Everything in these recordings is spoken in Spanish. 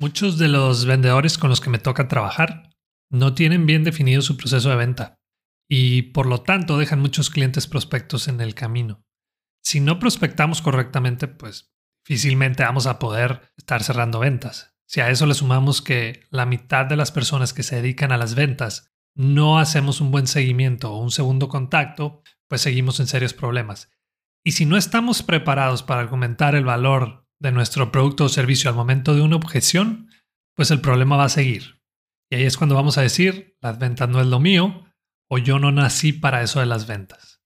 Muchos de los vendedores con los que me toca trabajar no tienen bien definido su proceso de venta y por lo tanto dejan muchos clientes prospectos en el camino. Si no prospectamos correctamente, pues difícilmente vamos a poder estar cerrando ventas. Si a eso le sumamos que la mitad de las personas que se dedican a las ventas no hacemos un buen seguimiento o un segundo contacto, pues seguimos en serios problemas. Y si no estamos preparados para argumentar el valor de nuestro producto o servicio al momento de una objeción, pues el problema va a seguir. Y ahí es cuando vamos a decir, las ventas no es lo mío, o yo no nací para eso de las ventas.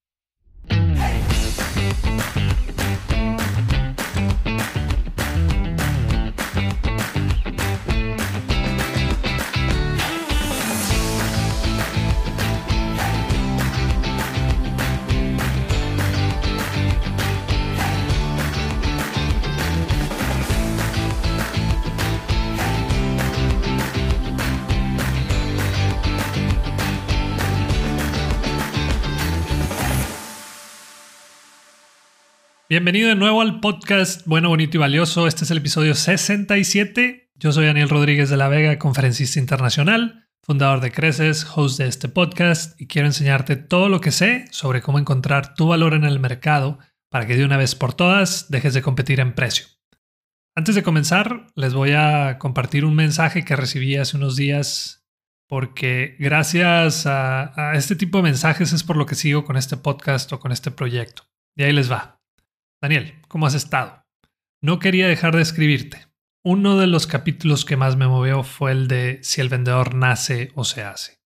Bienvenido de nuevo al podcast Bueno, Bonito y Valioso. Este es el episodio 67. Yo soy Daniel Rodríguez de la Vega, conferencista internacional, fundador de Creces, host de este podcast y quiero enseñarte todo lo que sé sobre cómo encontrar tu valor en el mercado para que de una vez por todas dejes de competir en precio. Antes de comenzar, les voy a compartir un mensaje que recibí hace unos días porque gracias a, este tipo de mensajes es por lo que sigo con este podcast o con este proyecto. Y ahí les va. Daniel, ¿cómo has estado? No quería dejar de escribirte. Uno de los capítulos que más me movió fue el de si el vendedor nace o se hace.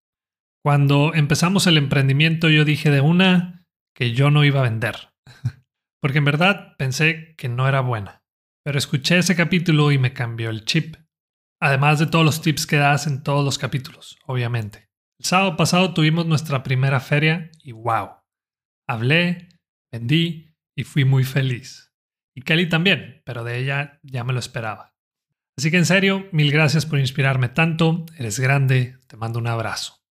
Cuando empezamos el emprendimiento yo dije de una que yo no iba a vender, porque en verdad pensé que no era buena. Pero escuché ese capítulo y me cambió el chip. Además de todos los tips que das en todos los capítulos, obviamente. El sábado pasado tuvimos nuestra primera feria y wow. Hablé, vendí y fui muy feliz. Y Kelly también, pero de ella ya me lo esperaba. Así que en serio, mil gracias por inspirarme tanto, eres grande, te mando un abrazo.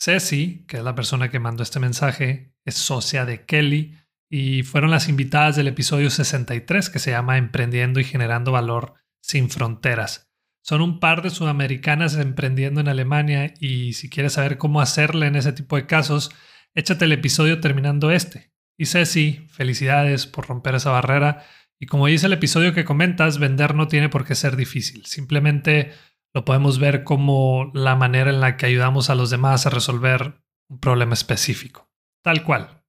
Ceci, que es la persona que mandó este mensaje, es socia de Kelly y fueron las invitadas del episodio 63 que se llama Emprendiendo y Generando Valor sin Fronteras. Son un par de sudamericanas emprendiendo en Alemania y si quieres saber cómo hacerle en ese tipo de casos, échate el episodio terminando este. Y Ceci, felicidades por romper esa barrera. Y como dice el episodio que comentas, vender no tiene por qué ser difícil. Simplemente lo podemos ver como la manera en la que ayudamos a los demás a resolver un problema específico. Tal cual.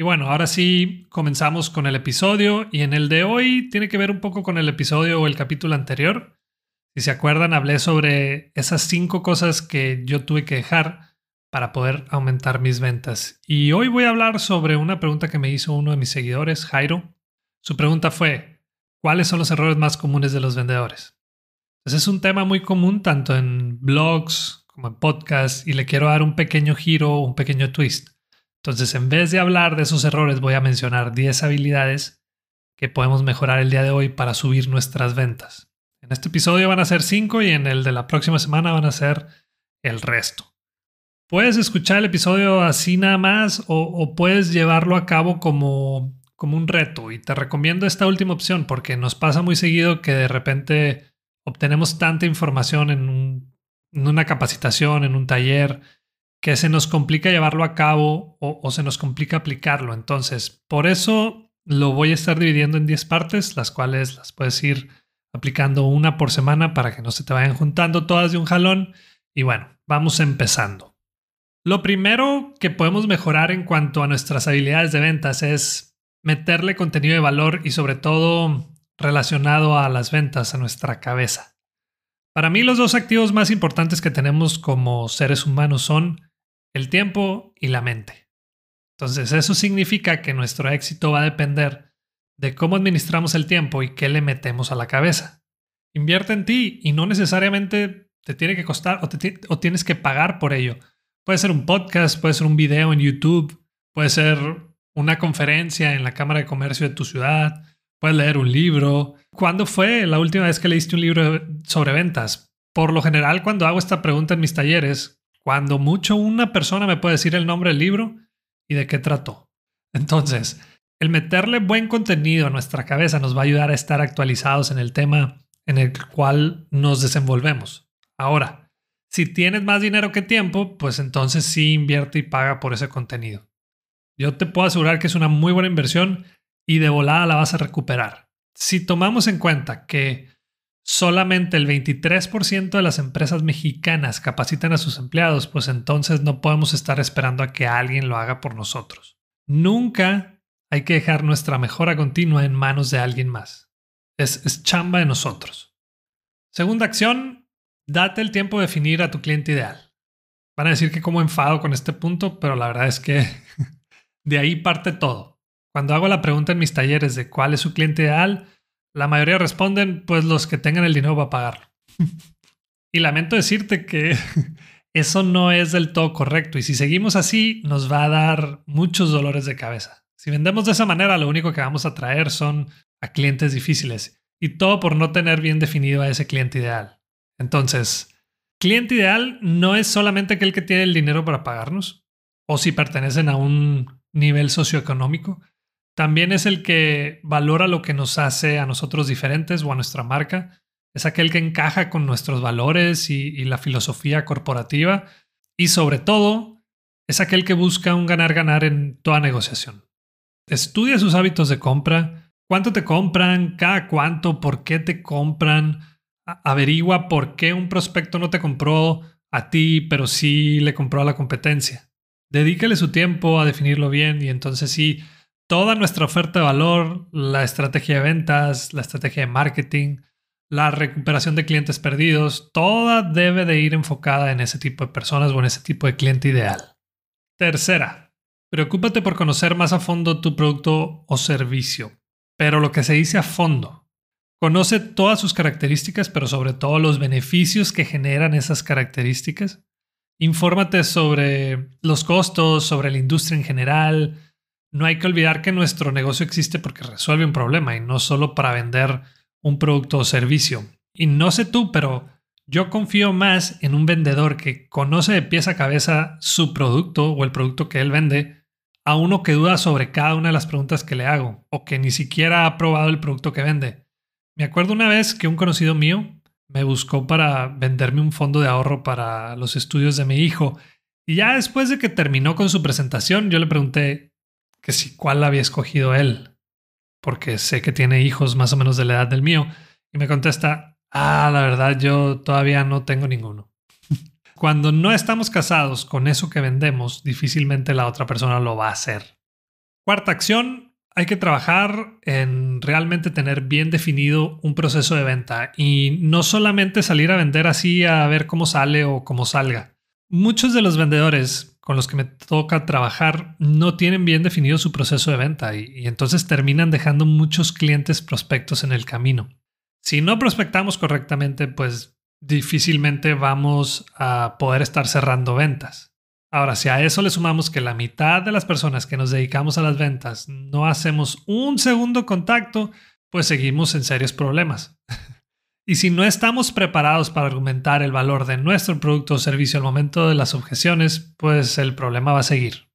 Y bueno, ahora sí comenzamos con el episodio y en el de hoy tiene que ver un poco con el episodio o el capítulo anterior. Si se acuerdan, hablé sobre esas cinco cosas que yo tuve que dejar para poder aumentar mis ventas. Y hoy voy a hablar sobre una pregunta que me hizo uno de mis seguidores, Jairo. Su pregunta fue, ¿cuáles son los errores más comunes de los vendedores? Pues es un tema muy común tanto en blogs como en podcasts y le quiero dar un pequeño giro, un pequeño twist. Entonces, en vez de hablar de esos errores, voy a mencionar 10 habilidades que podemos mejorar el día de hoy para subir nuestras ventas. En este episodio van a ser 5 y en el de la próxima semana van a ser el resto. Puedes escuchar el episodio así nada más o, puedes llevarlo a cabo como, como un reto. Y te recomiendo esta última opción porque nos pasa muy seguido que de repente obtenemos tanta información en, una capacitación, en un taller, que se nos complica llevarlo a cabo o, o, se nos complica aplicarlo. Entonces, por eso lo voy a estar dividiendo en 10 partes, las cuales las puedes ir aplicando una por semana para que no se te vayan juntando todas de un jalón. Y bueno, vamos empezando. Lo primero que podemos mejorar en cuanto a nuestras habilidades de ventas es meterle contenido de valor y sobre todo relacionado a las ventas a nuestra cabeza. Para mí los dos activos más importantes que tenemos como seres humanos son el tiempo y la mente. Entonces eso significa que nuestro éxito va a depender de cómo administramos el tiempo y qué le metemos a la cabeza. Invierte en ti y no necesariamente te tiene que costar o, o tienes que pagar por ello. Puede ser un podcast, puede ser un video en YouTube, puede ser una conferencia en la Cámara de Comercio de tu ciudad, puedes leer un libro. ¿Cuándo fue la última vez que leíste un libro sobre ventas? Por lo general, cuando hago esta pregunta en mis talleres, cuando mucho una persona me puede decir el nombre del libro y de qué trató. Entonces, el meterle buen contenido a nuestra cabeza nos va a ayudar a estar actualizados en el tema en el cual nos desenvolvemos. Ahora, si tienes más dinero que tiempo, pues entonces sí invierte y paga por ese contenido. Yo te puedo asegurar que es una muy buena inversión y de volada la vas a recuperar. Si tomamos en cuenta que solamente el 23% de las empresas mexicanas capacitan a sus empleados, pues entonces no podemos estar esperando a que alguien lo haga por nosotros. Nunca hay que dejar nuestra mejora continua en manos de alguien más. Es, es chamba de nosotros. Segunda acción, date el tiempo de definir a tu cliente ideal. Van a decir que como enfado con este punto, pero la verdad es que de ahí parte todo. Cuando hago la pregunta en mis talleres de cuál es su cliente ideal, la mayoría responden, pues los que tengan el dinero para pagarlo. y lamento decirte que eso no es del todo correcto y si seguimos así nos va a dar muchos dolores de cabeza. Si vendemos de esa manera, lo único que vamos a traer son a clientes difíciles y todo por no tener bien definido a ese cliente ideal. Entonces, cliente ideal no es solamente aquel que tiene el dinero para pagarnos o si pertenecen a un nivel socioeconómico, también es el que valora lo que nos hace a nosotros diferentes o a nuestra marca. Es aquel que encaja con nuestros valores y, la filosofía corporativa. Y sobre todo, es aquel que busca un ganar-ganar en toda negociación. Estudia sus hábitos de compra, cuánto te compran, cada cuánto, por qué te compran, averigua por qué un prospecto no te compró a ti, pero sí le compró a la competencia. Dedícale su tiempo a definirlo bien y entonces sí toda nuestra oferta de valor, la estrategia de ventas, la estrategia de marketing, la recuperación de clientes perdidos, toda debe de ir enfocada en ese tipo de personas o en ese tipo de cliente ideal. Tercera, preocúpate por conocer más a fondo tu producto o servicio, pero lo que se dice a fondo. Conoce todas sus características, pero sobre todo los beneficios que generan esas características. Infórmate sobre los costos, sobre la industria en general, no hay que olvidar que nuestro negocio existe porque resuelve un problema y no solo para vender un producto o servicio. Y no sé tú, pero yo confío más en un vendedor que conoce de pies a cabeza su producto o el producto que él vende a uno que duda sobre cada una de las preguntas que le hago o que ni siquiera ha probado el producto que vende. Me acuerdo una vez que un conocido mío me buscó para venderme un fondo de ahorro para los estudios de mi hijo y ya después de que terminó con su presentación yo le pregunté, que si cuál había escogido él, porque sé que tiene hijos más o menos de la edad del mío, y me contesta, ah, la verdad yo todavía no tengo ninguno. Cuando no estamos casados con eso que vendemos, difícilmente la otra persona lo va a hacer. Cuarta acción, hay que trabajar en realmente tener bien definido un proceso de venta y no solamente salir a vender así a ver cómo sale o cómo salga. Muchos de los vendedores con los que me toca trabajar no tienen bien definido su proceso de venta y, entonces terminan dejando muchos clientes prospectos en el camino. Si no prospectamos correctamente, pues difícilmente vamos a poder estar cerrando ventas. Ahora, si a eso le sumamos que la mitad de las personas que nos dedicamos a las ventas no hacemos un segundo contacto, pues seguimos en serios problemas. Y si no estamos preparados para argumentar el valor de nuestro producto o servicio al momento de las objeciones, pues el problema va a seguir.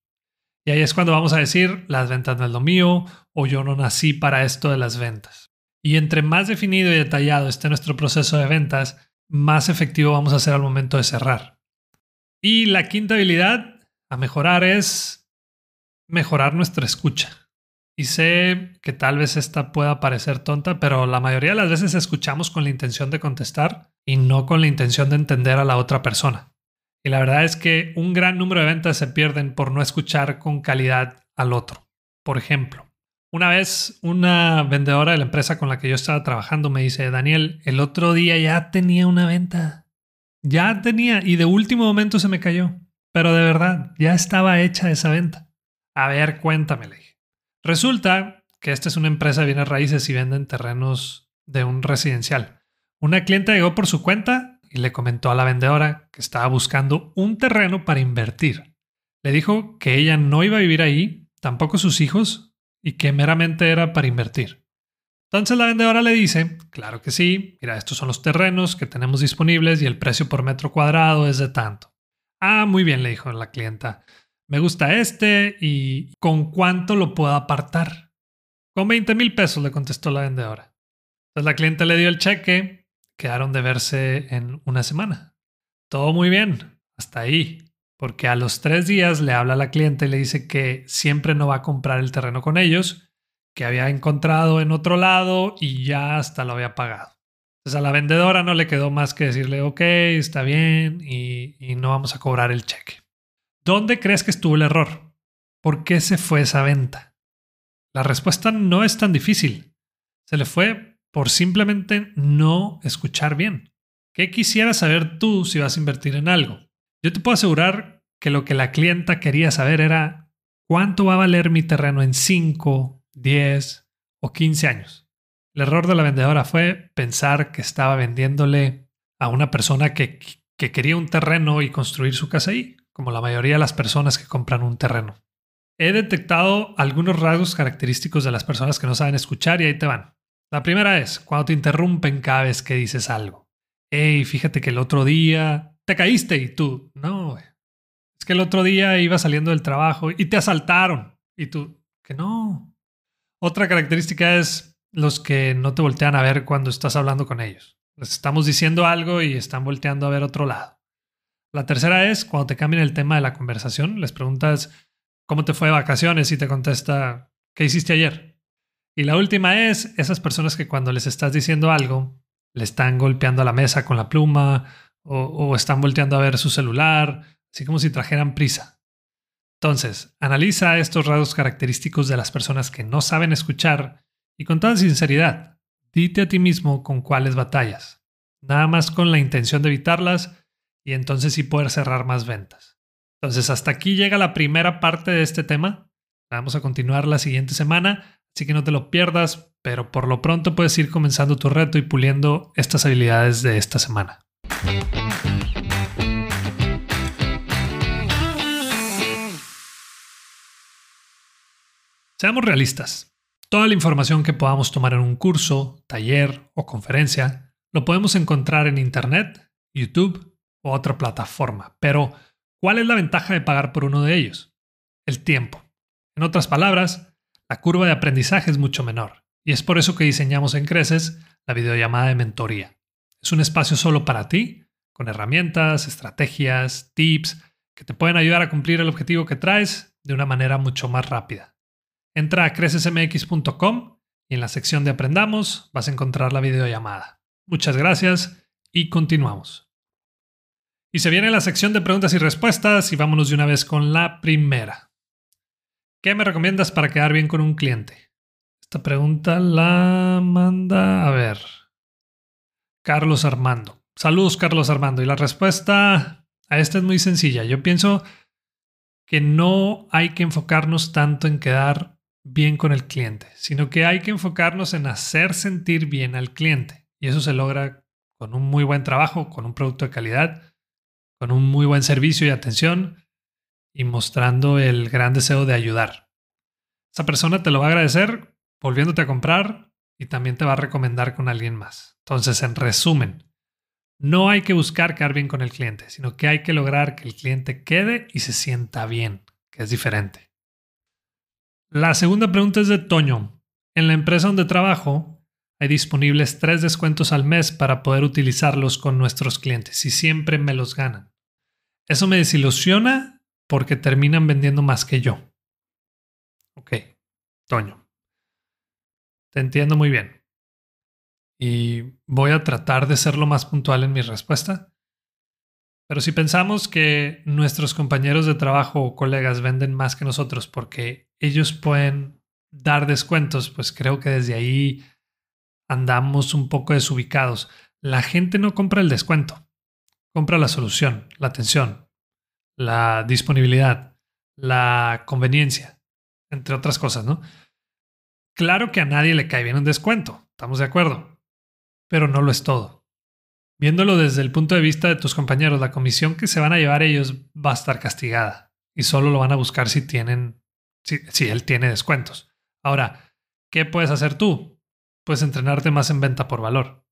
Y ahí es cuando vamos a decir, las ventas no es lo mío o yo no nací para esto de las ventas. Y entre más definido y detallado esté nuestro proceso de ventas, más efectivo vamos a ser al momento de cerrar. Y la quinta habilidad a mejorar es mejorar nuestra escucha. Y sé que tal vez esta pueda parecer tonta, pero la mayoría de las veces escuchamos con la intención de contestar y no con la intención de entender a la otra persona. Y la verdad es que un gran número de ventas se pierden por no escuchar con calidad al otro. Por ejemplo, una vez una vendedora de la empresa con la que yo estaba trabajando me dice, Daniel, el otro día ya tenía una venta. Ya tenía y de último momento se me cayó. Pero de verdad, ya estaba hecha esa venta. A ver, cuéntamele. Resulta que esta es una empresa de bienes raíces y venden terrenos de un residencial. Una clienta llegó por su cuenta y le comentó a la vendedora que estaba buscando un terreno para invertir. Le dijo que ella no iba a vivir ahí, tampoco sus hijos, y que meramente era para invertir. Entonces la vendedora le dice, claro que sí, mira, estos son los terrenos que tenemos disponibles y el precio por metro cuadrado es de tanto. Ah, muy bien, le dijo la clienta me gusta este y ¿con cuánto lo puedo apartar? Con 20 mil pesos, le contestó la vendedora. Entonces la cliente le dio el cheque quedaron de verse en una semana. Todo muy bien, hasta ahí, porque a los tres días le habla la cliente y le dice que siempre no va a comprar el terreno con ellos, que había encontrado en otro lado y ya hasta lo había pagado. Entonces a la vendedora no le quedó más que decirle, ok, está bien y, no vamos a cobrar el cheque. ¿Dónde crees que estuvo el error? ¿Por qué se fue esa venta? La respuesta no es tan difícil. Se le fue por simplemente no escuchar bien. ¿Qué quisieras saber tú si vas a invertir en algo? Yo te puedo asegurar que lo que la clienta quería saber era cuánto va a valer mi terreno en 5, 10 o 15 años. El error de la vendedora fue pensar que estaba vendiéndole a una persona que, que quería un terreno y construir su casa ahí, como la mayoría de las personas que compran un terreno. He detectado algunos rasgos característicos de las personas que no saben escuchar y ahí te van. La primera es cuando te interrumpen cada vez que dices algo. Hey, fíjate que el otro día te caíste y tú, no, es que el otro día iba saliendo del trabajo y te asaltaron y tú, que no. Otra característica es los que no te voltean a ver cuando estás hablando con ellos. Les estamos diciendo algo y están volteando a ver otro lado. La tercera es cuando te cambian el tema de la conversación, les preguntas cómo te fue de vacaciones y te contesta, ¿qué hiciste ayer? Y la última es esas personas que cuando les estás diciendo algo, le están golpeando a la mesa con la pluma o, están volteando a ver su celular, así como si trajeran prisa. Entonces, analiza estos rasgos característicos de las personas que no saben escuchar y con toda sinceridad, dite a ti mismo con cuáles batallas, nada más con la intención de evitarlas y entonces sí poder cerrar más ventas. Entonces, hasta aquí llega la primera parte de este tema. Vamos a continuar la siguiente semana Así que no te lo pierdas, pero por lo pronto puedes ir comenzando tu reto y puliendo estas habilidades de esta semana. Seamos realistas. Toda la información que podamos tomar en un curso, taller o conferencia lo podemos encontrar en Internet, YouTube o otra plataforma. Pero, ¿cuál es la ventaja de pagar por uno de ellos? El tiempo. En otras palabras, la curva de aprendizaje es mucho menor. Y es por eso que diseñamos en Creces la videollamada de mentoría. Es un espacio solo para ti, con herramientas, estrategias, tips que te pueden ayudar a cumplir el objetivo que traes de una manera mucho más rápida. Entra a crecesmx.com y en la sección de Aprendamos vas a encontrar la videollamada. Muchas gracias y continuamos. Y se viene la sección de preguntas y respuestas y vámonos de una vez con la primera. ¿Qué me recomiendas para quedar bien con un cliente? Esta pregunta la manda, a ver, Carlos Armando. Saludos, Carlos Armando. Y la respuesta a esta es muy sencilla. Yo pienso que no hay que enfocarnos tanto en quedar bien con el cliente, sino que hay que enfocarnos en hacer sentir bien al cliente. Y eso se logra con un muy buen trabajo, con un producto de calidad, con un muy buen servicio y atención y mostrando el gran deseo de ayudar. Esa persona te lo va a agradecer volviéndote a comprar y también te va a recomendar con alguien más. Entonces, en resumen, no hay que buscar quedar bien con el cliente, sino que hay que lograr que el cliente quede y se sienta bien, que es diferente. La segunda pregunta es de Toño. En la empresa donde trabajo hay disponibles tres descuentos al mes para poder utilizarlos con nuestros clientes y siempre me los ganan. Eso me desilusiona porque terminan vendiendo más que yo. Ok, Toño. Te entiendo muy bien. Y voy a tratar de ser lo más puntual en mi respuesta. Pero si pensamos que nuestros compañeros de trabajo o colegas venden más que nosotros porque ellos pueden dar descuentos, pues creo que desde ahí andamos un poco desubicados. La gente no compra el descuento, compra la solución, la atención, la disponibilidad, la conveniencia, entre otras cosas, ¿no? Claro que a nadie le cae bien un descuento, estamos de acuerdo, pero no lo es todo. Viéndolo desde el punto de vista de tus compañeros, la comisión que se van a llevar ellos va a estar castigada y solo lo van a buscar si tienen, si, si él tiene descuentos. Ahora, ¿qué puedes hacer tú? Puedes entrenarte más en venta por valor.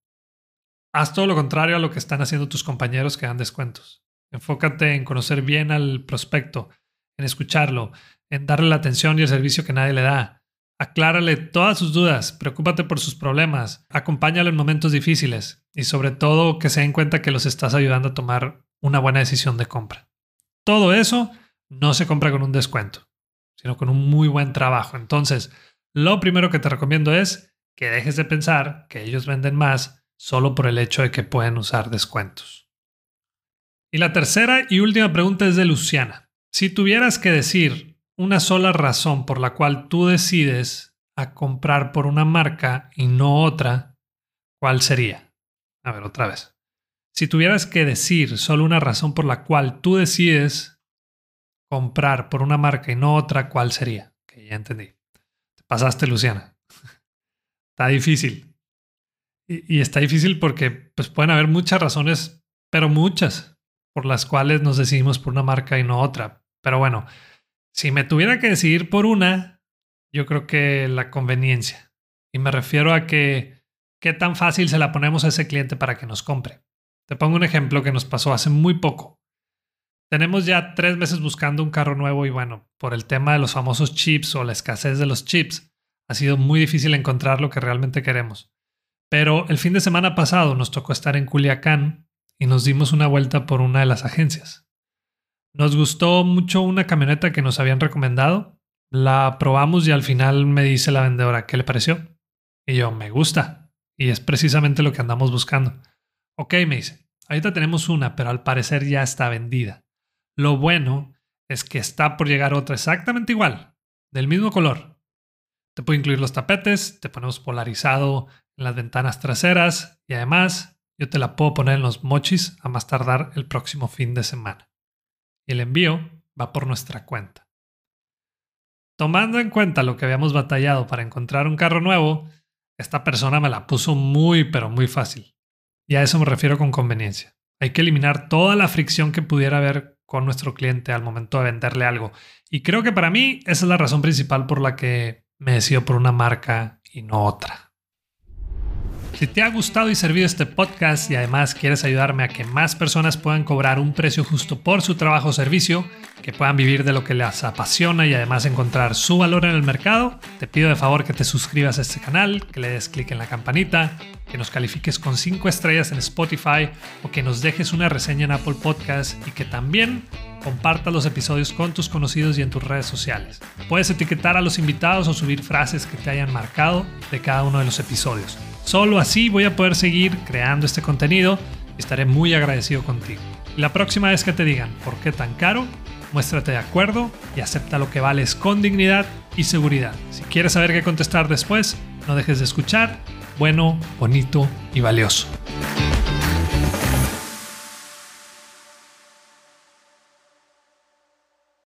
Haz todo lo contrario a lo que están haciendo tus compañeros que dan descuentos. Enfócate en conocer bien al prospecto, en escucharlo, en darle la atención y el servicio que nadie le da. Aclárale todas sus dudas, preocúpate por sus problemas, acompáñalo en momentos difíciles y sobre todo que se den cuenta que los estás ayudando a tomar una buena decisión de compra. Todo eso no se compra con un descuento, sino con un muy buen trabajo. Entonces, lo primero que te recomiendo es que dejes de pensar que ellos venden más solo por el hecho de que pueden usar descuentos. Y la tercera y última pregunta es de Luciana. Si tuvieras que decir una sola razón por la cual tú decides a comprar por una marca y no otra, ¿cuál sería? A ver, otra vez. Si tuvieras que decir solo una razón por la cual tú decides comprar por una marca y no otra, ¿cuál sería? Que ya entendí. Te pasaste, Luciana. está difícil. Y, y, está difícil porque pues, pueden haber muchas razones, pero muchas, por las cuales nos decidimos por una marca y no otra. Pero bueno, si me tuviera que decidir por una, yo creo que la conveniencia. Y me refiero a que qué tan fácil se la ponemos a ese cliente para que nos compre. Te pongo un ejemplo que nos pasó hace muy poco. Tenemos ya tres meses buscando un carro nuevo y bueno, por el tema de los famosos chips o la escasez de los chips, ha sido muy difícil encontrar lo que realmente queremos. Pero el fin de semana pasado nos tocó estar en Culiacán y nos dimos una vuelta por una de las agencias. Nos gustó mucho una camioneta que nos habían recomendado. La probamos y al final me dice la vendedora, ¿qué le pareció? Y yo, me gusta. Y es precisamente lo que andamos buscando. Ok, me dice, ahorita tenemos una, pero al parecer ya está vendida. Lo bueno es que está por llegar otra exactamente igual, del mismo color. Te puedo incluir los tapetes, te ponemos polarizado en las ventanas traseras y además yo te la puedo poner en los mochis a más tardar el próximo fin de semana el envío va por nuestra cuenta. Tomando en cuenta lo que habíamos batallado para encontrar un carro nuevo, esta persona me la puso muy pero muy fácil. Y a eso me refiero con conveniencia. Hay que eliminar toda la fricción que pudiera haber con nuestro cliente al momento de venderle algo. Y creo que para mí esa es la razón principal por la que me decido por una marca y no otra. Si te ha gustado y servido este podcast y además quieres ayudarme a que más personas puedan cobrar un precio justo por su trabajo o servicio, que puedan vivir de lo que les apasiona y además encontrar su valor en el mercado, te pido de favor que te suscribas a este canal, que le des clic en la campanita, que nos califiques con 5 estrellas en Spotify o que nos dejes una reseña en Apple Podcast y que también compartas los episodios con tus conocidos y en tus redes sociales. Puedes etiquetar a los invitados o subir frases que te hayan marcado de cada uno de los episodios. Solo así voy a poder seguir creando este contenido y estaré muy agradecido contigo. la próxima vez que te digan por qué tan caro, muéstrate de acuerdo y acepta lo que vales con dignidad y seguridad. Si quieres saber qué contestar después, no dejes de escuchar. Bueno, bonito y valioso.